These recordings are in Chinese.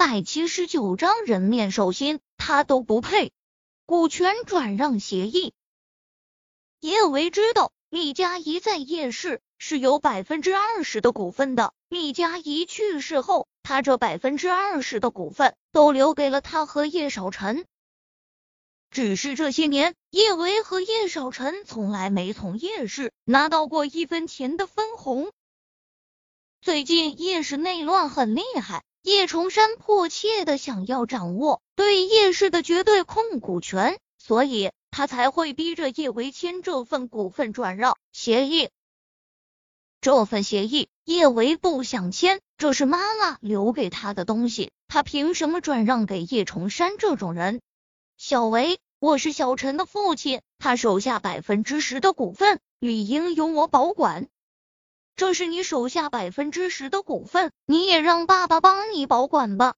百七十九张人面兽心，他都不配。股权转让协议，叶维知道厉佳怡在叶氏是有百分之二十的股份的。厉佳怡去世后，他这百分之二十的股份都留给了他和叶少晨。只是这些年，叶维和叶少臣从来没从叶氏拿到过一分钱的分红。最近叶氏内乱很厉害，叶崇山迫切的想要掌握对叶氏的绝对控股权，所以他才会逼着叶维签这份股份转让协议。这份协议叶维不想签，这是妈妈留给他的东西，他凭什么转让给叶崇山这种人？小维，我是小陈的父亲，他手下百分之十的股份理应由我保管。这是你手下百分之十的股份，你也让爸爸帮你保管吧。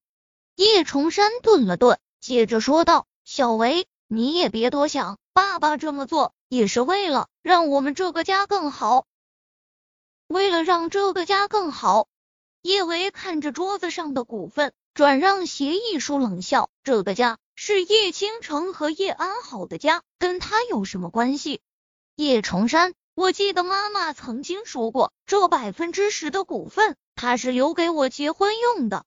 叶崇山顿了顿，接着说道：“小维，你也别多想，爸爸这么做也是为了让我们这个家更好。为了让这个家更好。”叶维看着桌子上的股份转让协议书，冷笑：“这个家。”是叶倾城和叶安好的家，跟他有什么关系？叶崇山，我记得妈妈曾经说过，这百分之十的股份，她是留给我结婚用的。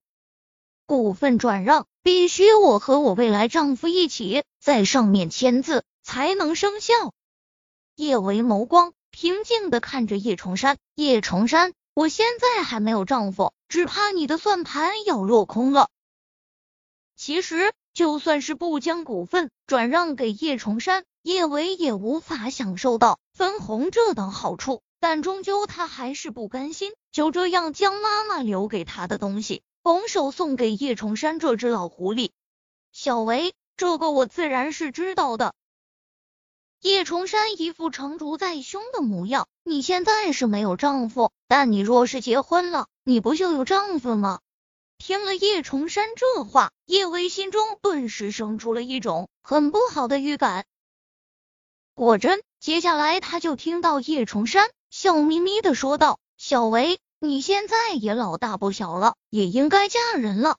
股份转让必须我和我未来丈夫一起在上面签字才能生效。叶维眸光平静的看着叶崇山，叶崇山，我现在还没有丈夫，只怕你的算盘要落空了。其实。就算是不将股份转让给叶崇山，叶维也无法享受到分红这等好处。但终究他还是不甘心，就这样将妈妈留给他的东西拱手送给叶崇山这只老狐狸。小维，这个我自然是知道的。叶崇山一副成竹在胸的模样。你现在是没有丈夫，但你若是结婚了，你不就有丈夫吗？听了叶崇山这话，叶维心中顿时生出了一种很不好的预感。果真，接下来他就听到叶崇山笑眯眯的说道：“小维，你现在也老大不小了，也应该嫁人了。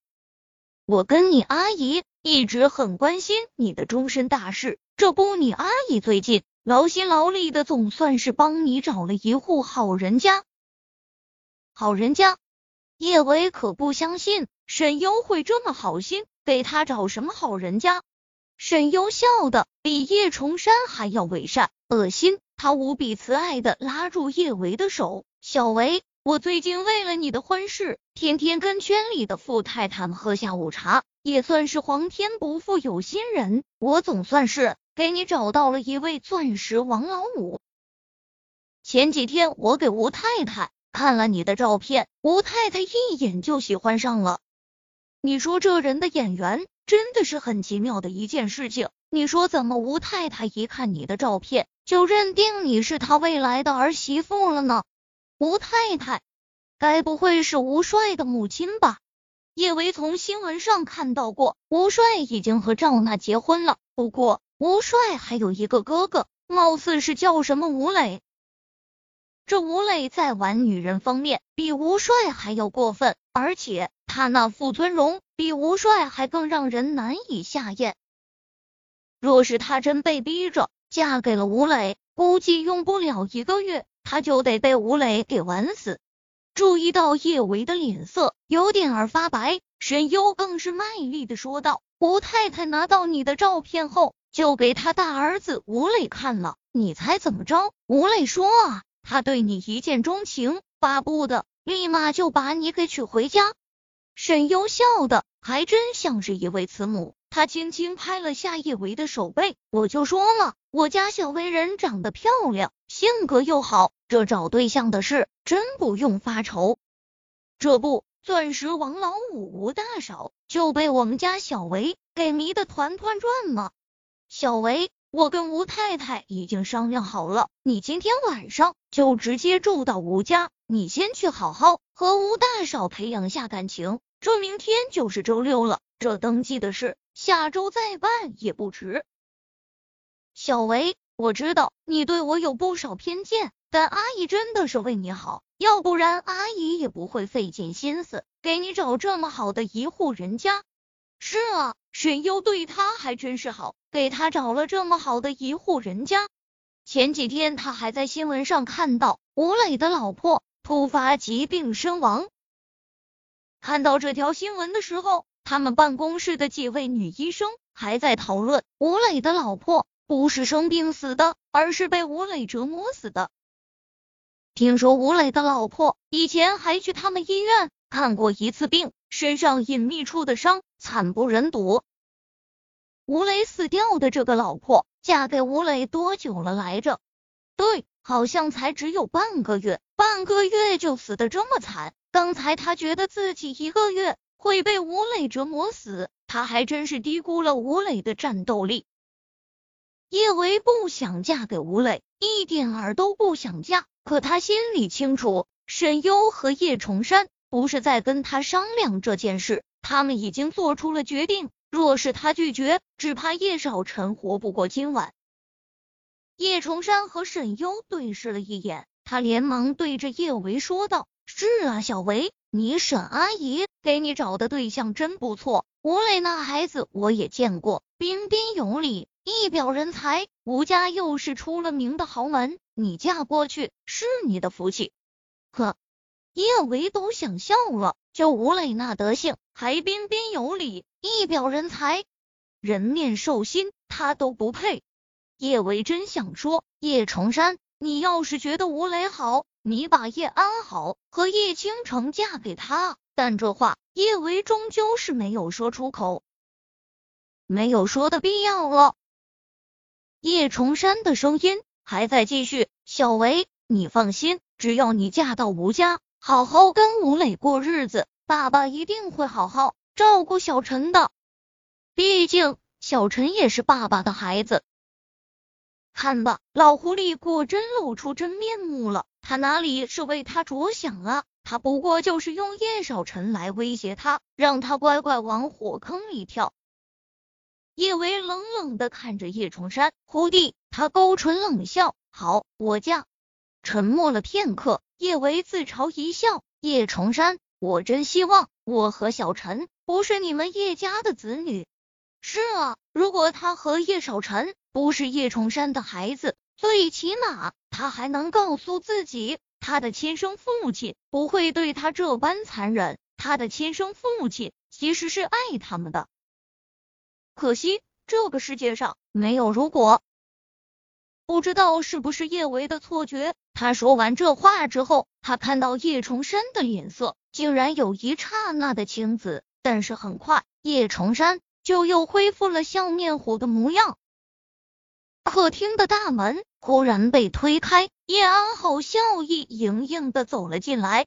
我跟你阿姨一直很关心你的终身大事，这不，你阿姨最近劳心劳力的，总算是帮你找了一户好人家。好人家。”叶维可不相信沈优会这么好心给他找什么好人家。沈优笑的比叶崇山还要伪善恶心，他无比慈爱的拉住叶维的手：“小维，我最近为了你的婚事，天天跟圈里的富太太们喝下午茶，也算是皇天不负有心人，我总算是给你找到了一位钻石王老五。前几天我给吴太太。”看了你的照片，吴太太一眼就喜欢上了。你说这人的眼缘真的是很奇妙的一件事情。你说怎么吴太太一看你的照片就认定你是她未来的儿媳妇了呢？吴太太，该不会是吴帅的母亲吧？叶维从新闻上看到过，吴帅已经和赵娜结婚了。不过吴帅还有一个哥哥，貌似是叫什么吴磊。这吴磊在玩女人方面比吴帅还要过分，而且他那副尊容比吴帅还更让人难以下咽。若是他真被逼着嫁给了吴磊，估计用不了一个月，他就得被吴磊给玩死。注意到叶维的脸色有点儿发白，沈优更是卖力的说道：“吴太太拿到你的照片后，就给他大儿子吴磊看了，你猜怎么着？吴磊说啊。”他对你一见钟情，巴不得立马就把你给娶回家。沈优笑的还真像是一位慈母，他轻轻拍了下叶维的手背，我就说了，我家小维人长得漂亮，性格又好，这找对象的事真不用发愁。这不，钻石王老五吴大少就被我们家小维给迷得团团转吗？小维。我跟吴太太已经商量好了，你今天晚上就直接住到吴家，你先去好好和吴大少培养下感情。这明天就是周六了，这登记的事下周再办也不迟。小维，我知道你对我有不少偏见，但阿姨真的是为你好，要不然阿姨也不会费尽心思给你找这么好的一户人家。是啊，沈优对他还真是好，给他找了这么好的一户人家。前几天他还在新闻上看到吴磊的老婆突发疾病身亡。看到这条新闻的时候，他们办公室的几位女医生还在讨论吴磊的老婆不是生病死的，而是被吴磊折磨死的。听说吴磊的老婆以前还去他们医院看过一次病，身上隐秘处的伤惨不忍睹。吴磊死掉的这个老婆嫁给吴磊多久了来着？对，好像才只有半个月，半个月就死的这么惨。刚才他觉得自己一个月会被吴磊折磨死，他还真是低估了吴磊的战斗力。叶维不想嫁给吴磊，一点儿都不想嫁。可他心里清楚，沈优和叶崇山不是在跟他商量这件事，他们已经做出了决定。若是他拒绝，只怕叶少臣活不过今晚。叶崇山和沈优对视了一眼，他连忙对着叶维说道：“是啊，小维，你沈阿姨给你找的对象真不错。吴磊那孩子我也见过，彬彬有礼。”一表人才，吴家又是出了名的豪门，你嫁过去是你的福气。呵叶维都想笑了，就吴磊那德性，还彬彬有礼，一表人才，人面兽心，他都不配。叶维真想说，叶崇山，你要是觉得吴磊好，你把叶安好和叶倾城嫁给他。但这话叶维终究是没有说出口，没有说的必要了。叶崇山的声音还在继续：“小维，你放心，只要你嫁到吴家，好好跟吴磊过日子，爸爸一定会好好照顾小陈的。毕竟小陈也是爸爸的孩子。”看吧，老狐狸果真露出真面目了。他哪里是为他着想啊？他不过就是用叶少晨来威胁他，让他乖乖往火坑里跳。叶维冷冷的看着叶崇山，忽地，他勾唇冷笑：“好，我嫁。”沉默了片刻，叶维自嘲一笑：“叶崇山，我真希望我和小陈不是你们叶家的子女。是啊，如果他和叶少晨不是叶崇山的孩子，最起码他还能告诉自己，他的亲生父亲不会对他这般残忍，他的亲生父亲其实是爱他们的。”可惜这个世界上没有如果。不知道是不是叶维的错觉，他说完这话之后，他看到叶崇山的脸色竟然有一刹那的青紫，但是很快叶崇山就又恢复了笑面虎的模样。客厅的大门忽然被推开，叶安好笑意盈盈的走了进来。